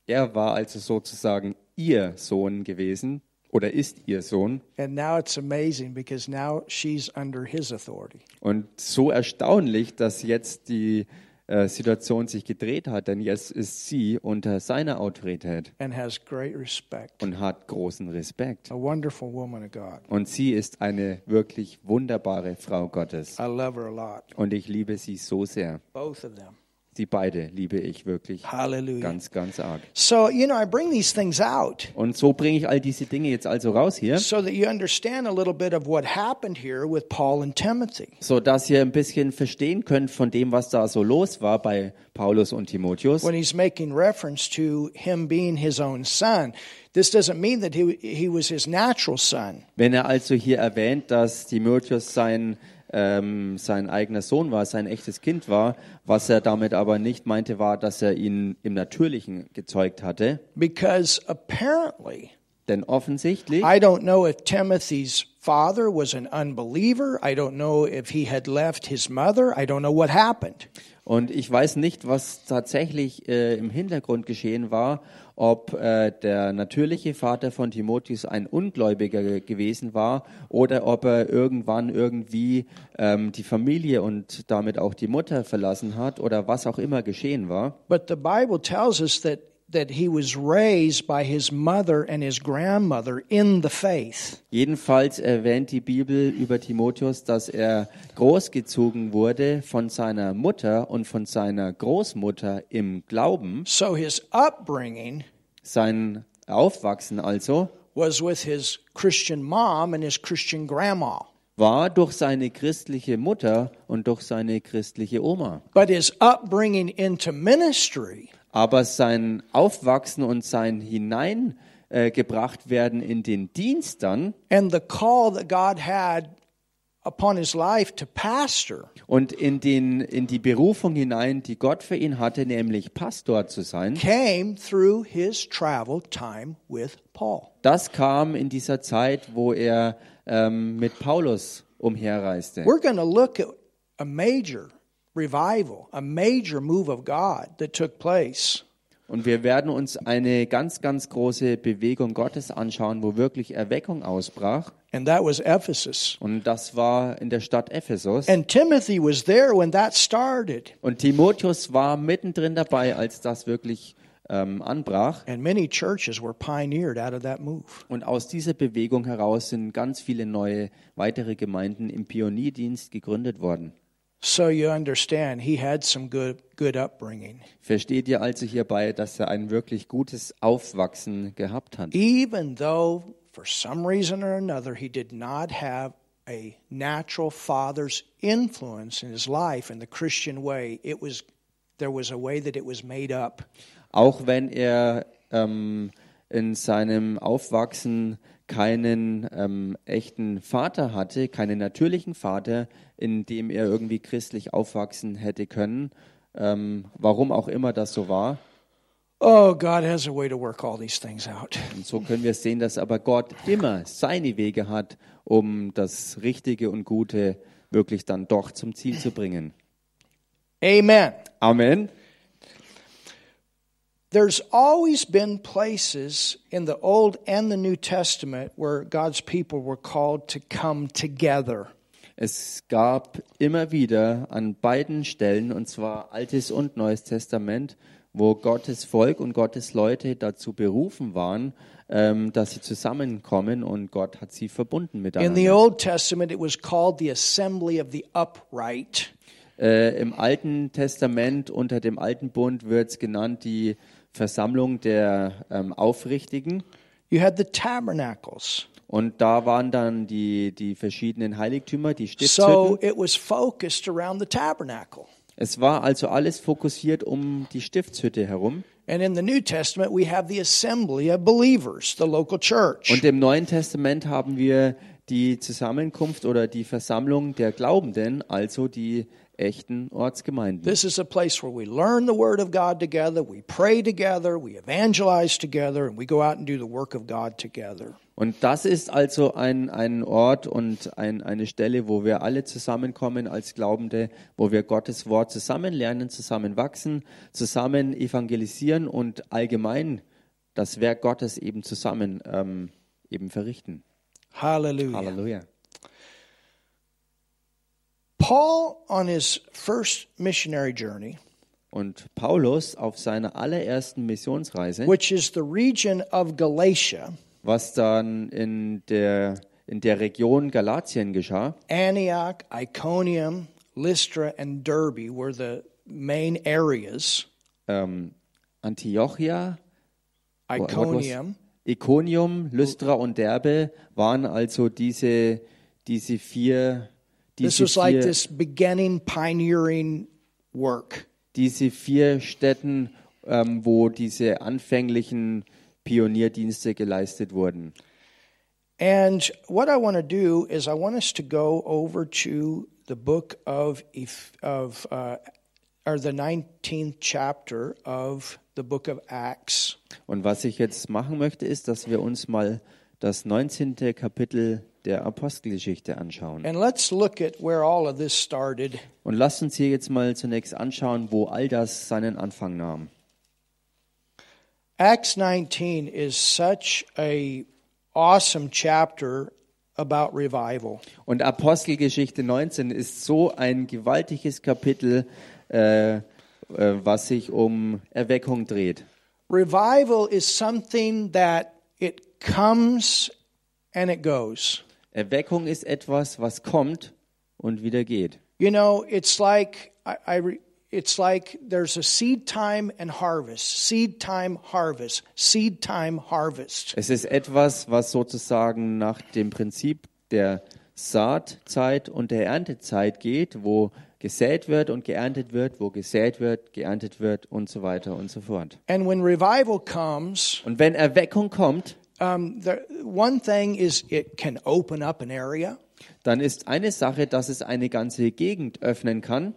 Er war also sozusagen ihr Sohn gewesen oder ist ihr Sohn. And now it's amazing because now she's under his authority. Und so erstaunlich, dass jetzt die äh, Situation sich gedreht hat, denn jetzt ist sie unter seiner Autorität and has great respect. und hat großen Respekt. A wonderful woman of God. Und sie ist eine wirklich wunderbare Frau Gottes. I love her a lot. Und ich liebe sie so sehr. Both of them. Sie beide liebe ich wirklich Hallelujah. ganz, ganz arg. So, you know, I bring these things out Und so bringe ich all diese Dinge jetzt also raus hier, so that you understand a little bit of what happened here with Paul and Timothy. so dass ihr ein bisschen verstehen könnt von dem, was da so los war bei Paulus und Timotheus. When he's making reference to him being his own son, this doesn't mean that he, he was his natural son. Wenn er also hier erwähnt, dass Timotheus sein, ähm, sein eigener Sohn war, sein echtes Kind war, was er damit aber nicht meinte, war, dass er ihn im Natürlichen gezeugt hatte. Because apparently, Denn offensichtlich, I don't know if Timothy's father was an unbeliever. I don't know if he had left his mother. I don't know what happened. Und ich weiß nicht, was tatsächlich äh, im Hintergrund geschehen war, ob äh, der natürliche Vater von Timotheus ein Ungläubiger ge- gewesen war oder ob er irgendwann irgendwie ähm, die Familie und damit auch die Mutter verlassen hat oder was auch immer geschehen war. But the Bible tells us that, that he was raised by his mother and his grandmother in the faith. Jedenfalls erwähnt die Bibel über Timotheus, dass er großgezogen wurde von seiner Mutter und von seiner Großmutter im Glauben. So his upbringing Sein Aufwachsen also was with his Christian mom and his Christian grandma. war durch seine christliche Mutter und durch seine christliche Oma. But his upbringing into ministry Aber sein Aufwachsen und sein Hineingebracht äh, werden in den Dienst dann and the call that God had upon his life to pastor und in, den, in die Berufung hinein, die Gott für ihn hatte, nämlich Pastor zu sein, came through his travel time with Paul. Das kam in dieser Zeit, wo er ähm, mit Paulus umherreiste. We're going to look at a major revival, a major move of God that took place. Und wir werden uns eine ganz, ganz große Bewegung Gottes anschauen, wo wirklich Erweckung ausbrach. And that was Ephesus. Und das war in der Stadt Ephesus. And Timothy was there when that started. Und Timotheus war mittendrin dabei, als das wirklich ähm, anbrach. And many churches were pioneered out of that move. Und aus dieser Bewegung heraus sind ganz viele neue weitere Gemeinden im Pionierdienst gegründet worden. So you understand, he had some good, good upbringing. Versteht ihr also hierbei, dass er ein wirklich gutes Aufwachsen gehabt hat? Even though, for some reason or another, he did not have a natural father's influence in his life in the Christian way, it was, there was a way that it was made up. Auch wenn er ähm, in seinem Aufwachsen keinen ähm, echten Vater hatte, keinen natürlichen Vater, in dem er irgendwie christlich aufwachsen hätte können, ähm, warum auch immer das so war. Oh, God has a way to work all these things out. Und so können wir sehen, dass aber Gott immer seine Wege hat, um das Richtige und Gute wirklich dann doch zum Ziel zu bringen. Amen. Amen. There's always been places in the Old and the New Testament where God's people were called to come together. Es gab immer wieder an beiden Stellen, und zwar Altes und Neues Testament, wo Gottes Volk und Gottes Leute dazu berufen waren, ähm, dass sie zusammenkommen und Gott hat sie verbunden In the miteinander. Old Testament, it was called the assembly of the upright. Äh, Im Alten Testament unter dem Alten Bund wird es genannt die Versammlung der ähm, Aufrichtigen. You had the tabernacles. Und da waren dann die, die verschiedenen Heiligtümer, die So Stiftshütten. it was focused around the tabernacle. Es war also alles fokussiert um die Stiftshütte herum. And in the New Testament, we have the assembly of believers, the local church. Und im Neuen Testament haben wir die Zusammenkunft oder die Versammlung der Glaubenden, also die echten Ortsgemeinden. This is a place where we learn the Word of God together, we pray together, we evangelize together, and we go out and do the work of God together. Und das ist also ein, ein Ort und ein, eine Stelle, wo wir alle zusammenkommen als Glaubende, wo wir Gottes Wort zusammen lernen, zusammen wachsen, zusammen evangelisieren und allgemein das Werk Gottes eben zusammen ähm, eben verrichten. Hallelujah. Halleluja. Paul, on his first missionary journey, Und Paulus auf seiner allerersten Missionsreise, which is the region of Galatia, was dann in der, in der Region Galatien geschah, Antioch, Iconium, Lystra, and Derbe were the main areas. ähm, Antiochia, Iconium, Iconium, Lystra und Derbe waren also diese, diese vier, this diese was like vier, this beginning pioneering work. diese vier Städten, ähm, wo diese anfänglichen Pionierdienste geleistet wurden. And what I want to do is I want us to go over to the book of of uh, or the 19th chapter of the book of Acts. Und was ich jetzt machen möchte, ist, dass wir uns mal das 19. Kapitel der Apostelgeschichte anschauen. And let's look at where all of this started. Und lasst uns hier jetzt mal zunächst anschauen, wo all das seinen Anfang nahm. Acts 19 is such a awesome chapter about revival. Und Apostelgeschichte 19 ist so ein gewaltiges Kapitel, äh, äh, was sich um Erweckung dreht. Revival is something that it comes and it goes. Erweckung ist etwas, was kommt und wieder geht. You know, it's like I, I it's like there's a seed time and harvest, seed time, harvest, seed time, harvest. Es ist etwas, was sozusagen nach dem Prinzip der Saatzeit und der Erntezeit geht, wo gesät wird und geerntet wird, wo gesät wird, geerntet wird und so weiter und so fort. And when revival comes, Und wenn Erweckung kommt, um, the, one thing is it can open up an area, dann ist eine Sache, dass es eine ganze Gegend öffnen kann.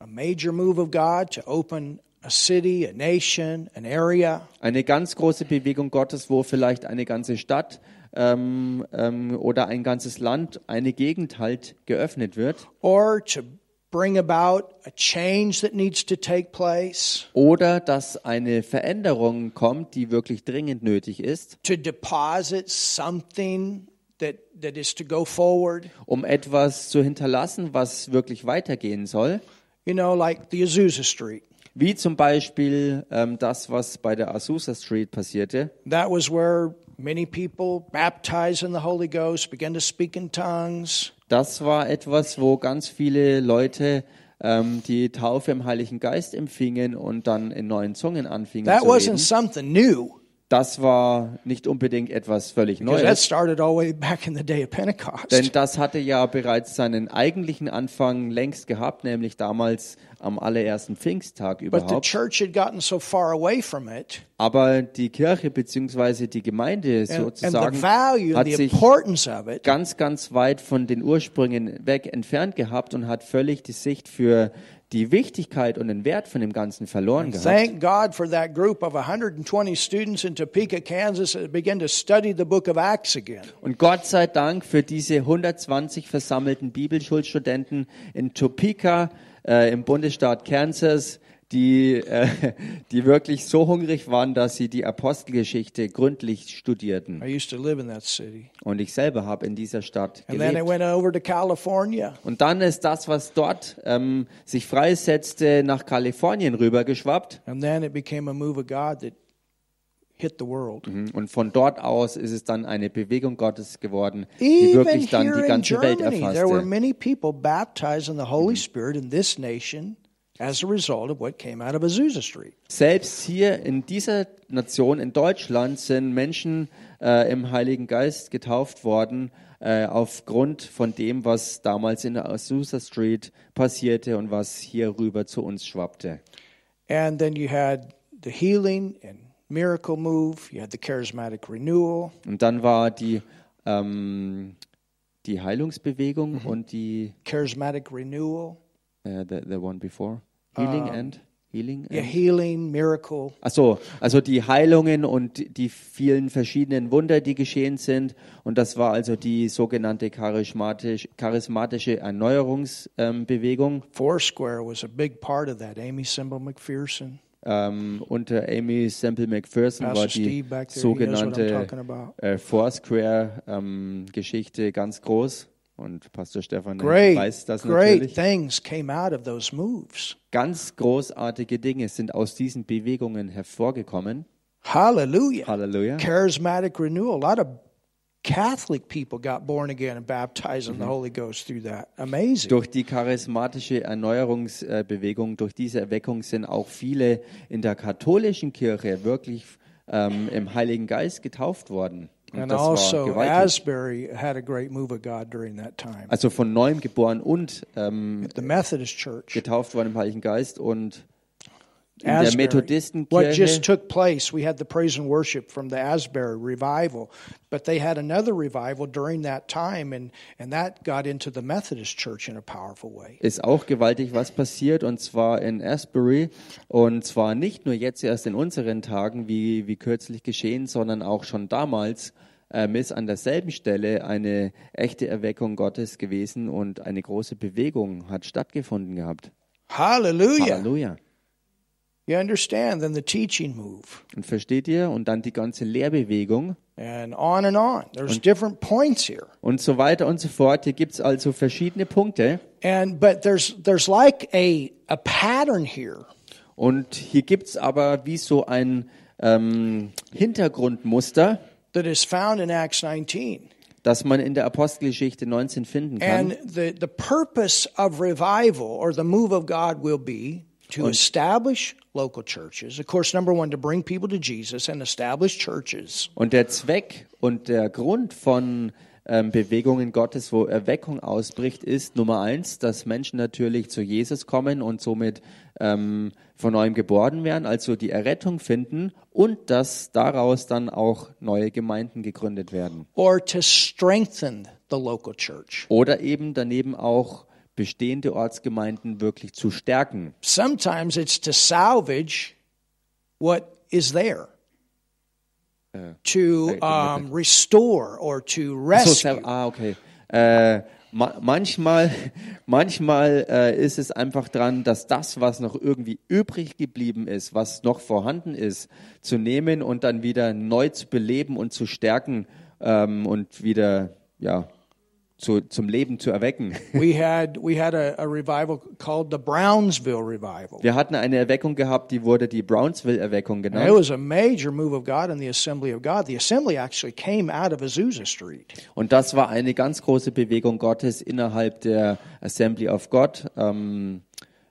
a major move of God to open a city, a nation, an area, Eine ganz große Bewegung Gottes, wo vielleicht eine ganze Stadt ähm, ähm, oder ein ganzes Land, eine Gegend halt geöffnet wird. or to bring about a change that needs to take place, Oder dass eine Veränderung kommt, die wirklich dringend nötig ist, to deposit something that, that is to go forward. um etwas zu hinterlassen, was wirklich weitergehen soll. You know, like the Azusa Street. Wie zum Beispiel ähm, das, was bei der Azusa Street passierte. That was where many people baptized in the Holy Ghost began to speak in tongues. Das war etwas, wo ganz viele Leute ähm, die Taufe im Heiligen Geist empfingen und dann in neuen Zungen anfingen That zu wasn't reden. something new Das war nicht unbedingt etwas völlig Neues, denn das hatte ja bereits seinen eigentlichen Anfang längst gehabt, nämlich damals am allerersten Pfingsttag überhaupt. so it, Aber die Kirche bzw. die Gemeinde and sozusagen and hat sich it ganz, ganz weit von den Ursprüngen weg entfernt gehabt und hat völlig die Sicht für die Wichtigkeit und den Wert von dem Ganzen verloren gehabt. Thank God for that group of 120 students in Topeka, Kansas that began to study the book of Acts again. Und Gott sei Dank für diese 120 versammelten Bibelschulstudenten in Topeka äh, im Bundesstaat Kansas, die, äh, die wirklich so hungrig waren, dass sie die Apostelgeschichte gründlich studierten. I used to live in that city. Und ich selber habe in dieser Stadt And then I gelebt. went over to California. Und dann ist das, was dort ähm, sich freisetzte, nach Kalifornien rübergeschwappt. And then it became a move of God that hit the world. Und von dort aus ist es dann eine Bewegung Gottes geworden, die wirklich dann die ganze Welt Germany, there were erfasste. many people baptized in the Holy Spirit in this nation as a result of what came out of Azusa Street. Selbst hier in dieser Nation, in Deutschland, sind Menschen äh, im Heiligen Geist getauft worden, äh, aufgrund von dem, was damals in der Azusa Street passierte und was hier rüber zu uns schwappte. And then you had the healing and miracle move, you had the charismatic renewal, Und dann war die, ähm, die Heilungsbewegung und die, charismatic renewal, äh, the, the one before, Healing and, Healing yeah, and, healing, miracle, Ach so, also die Heilungen und die vielen verschiedenen Wunder, die geschehen sind. Und das war also die sogenannte charismatisch, charismatische Erneuerungsbewegung. Foursquare was a big part of that. Amy Symbol McPherson, ähm, unter Amy Semple McPherson war Pastor die there, what I'm sogenannte äh, Foursquare-Geschichte ganz groß. Und Pastor Stefan Great, weiß das great things came out of those moves. Ganz großartige Dinge sind aus diesen Bewegungen hervorgekommen. Hallelujah. Halleluja. Charismatic renewal. A lot of Catholic people got born again and baptized in the Holy Ghost through that. Amazing. Durch die charismatische Erneuerungsbewegung, durch diese Erweckung sind auch viele in der katholischen Kirche wirklich ähm, im Heiligen Geist getauft worden. Und And das war also, gewaltig. Asbury had a great move of God during that time. Also von neuem geboren und ähm, The Methodist Church. getauft worden im Heiligen Geist und in der. What Methodistenkirche. just took place, we had the praise and worship from the Asbury revival, but they had another revival during that time, and, and that got into the Methodist Church in a powerful way. ist auch gewaltig was passiert und zwar in Asbury und zwar nicht nur jetzt erst in unseren Tagen, wie, wie kürzlich geschehen, sondern auch schon damals ähm, ist an derselben Stelle eine echte Erweckung Gottes gewesen und eine große Bewegung hat stattgefunden gehabt. Hallelujah. Halleluja. You understand? Then the teaching move, Und versteht ihr? Und dann die ganze Lehrbewegung and on and on. There's different points here. und so weiter und so fort. Hier gibt es also verschiedene Punkte. And but there's there's like a a pattern here. Und hier gibt es aber wie so ein ähm, Hintergrundmuster, that is found in Acts 19. das man in der Apostelgeschichte 19 finden kann. And the, the purpose of revival or the move of God will be to establish local churches. Of course, number one, to bring people to Jesus and establish churches. Und der Zweck und der Grund von ähm, Bewegungen Gottes, wo Erweckung ausbricht, ist Nummer eins, dass Menschen natürlich zu Jesus kommen und somit ähm, von neuem geboren werden, also die Errettung finden und dass daraus dann auch neue Gemeinden gegründet werden. Or to strengthen the local church. Oder eben daneben auch bestehende Ortsgemeinden wirklich zu stärken. Sometimes it's to salvage what is there, to um, restore or to rescue. ah, okay. Äh, ma manchmal manchmal äh, ist es einfach dran, dass das, was noch irgendwie übrig geblieben ist, was noch vorhanden ist, zu nehmen und dann wieder neu zu beleben und zu stärken ähm, und wieder ja zu, zum Leben zu erwecken. we had we had a, a revival called the Brownsville revival. Wir hatten eine Erweckung gehabt, die wurde die Brownsville-Erweckung And it genannt. was a major move of God in the Assembly of God. The assembly actually came out of Azusa Street. Und das war eine ganz große Bewegung Gottes innerhalb der Assembly of God ähm,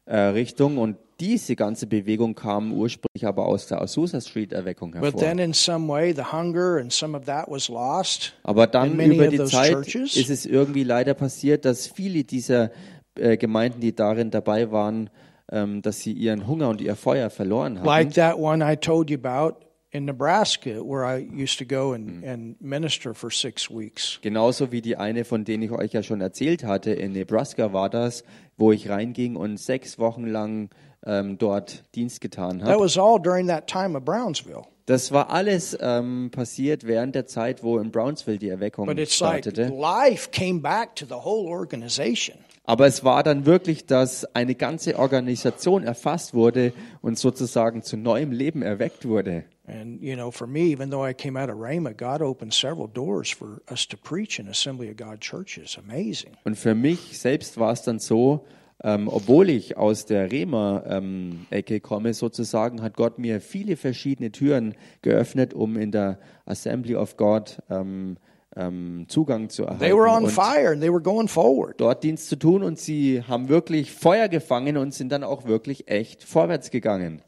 äh, Richtung. Und diese ganze Bewegung kam ursprünglich aber aus der Azusa Street Erweckung But hervor. then, in some way, the hunger and some of that was lost. Aber dann über die Zeit churches. ist es irgendwie leider passiert, dass viele dieser äh, Gemeinden, die darin dabei waren, ähm, dass sie ihren Hunger und ihr Feuer verloren haben. Like that one I told you about in Nebraska, where I used to go and, and minister for six weeks. Genauso wie die eine, von denen ich euch ja schon erzählt hatte, in Nebraska war das, wo ich reinging und sechs Wochen lang ähm, dort Dienst getan That habe. was all during that time of Brownsville. Das war alles ähm, passiert während der Zeit, wo in Brownsville die Erweckung But it's like startete. life came back to the whole organization. Aber es war dann wirklich, dass eine ganze Organisation erfasst wurde und sozusagen zu neuem Leben erweckt wurde. And, you know, for me, even though I came out of Rhema, God opened several doors for us to preach in Assembly of God churches. Amazing. Und für mich selbst war es dann so, ähm, obwohl ich aus der Rema-Ecke komme, sozusagen, hat Gott mir viele verschiedene Türen geöffnet, um in der Assembly of God ähm, ähm, Zugang zu They were erhalten on fire and they were going forward. dort Dienst zu tun. Und sie haben wirklich Feuer gefangen und sind dann auch wirklich echt vorwärts gegangen.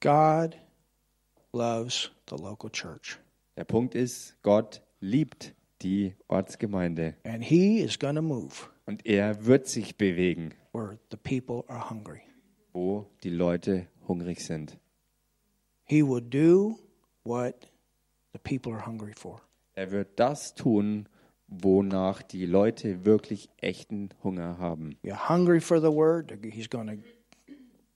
God loves the local church, Der Punkt ist, Gott liebt die Ortsgemeinde and He is to move und er wird sich bewegen, where the people are hungry. wo die Leute hungrig sind. He will do what the people are hungry for. Er wird das tun, wonach die Leute wirklich echten Hunger haben. You're hungry for the word, He's going to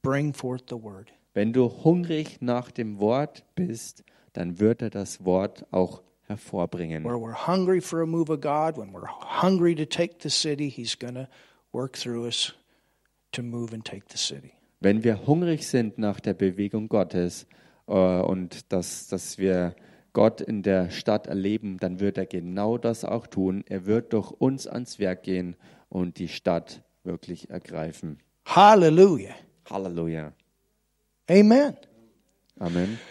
bring forth the word. Wenn du hungrig nach dem Wort bist, dann wird er das Wort auch hervorbringen. Where we're hungry for a move of God, when we're hungry to take the city, He's going to work through us to move and take the city. Wenn wir hungrig sind nach der Bewegung Gottes äh, und dass, dass wir Gott in der Stadt erleben, dann wird er genau das auch tun. Er wird durch uns ans Werk gehen und die Stadt wirklich ergreifen. Hallelujah. Halleluja. Amen. Amen.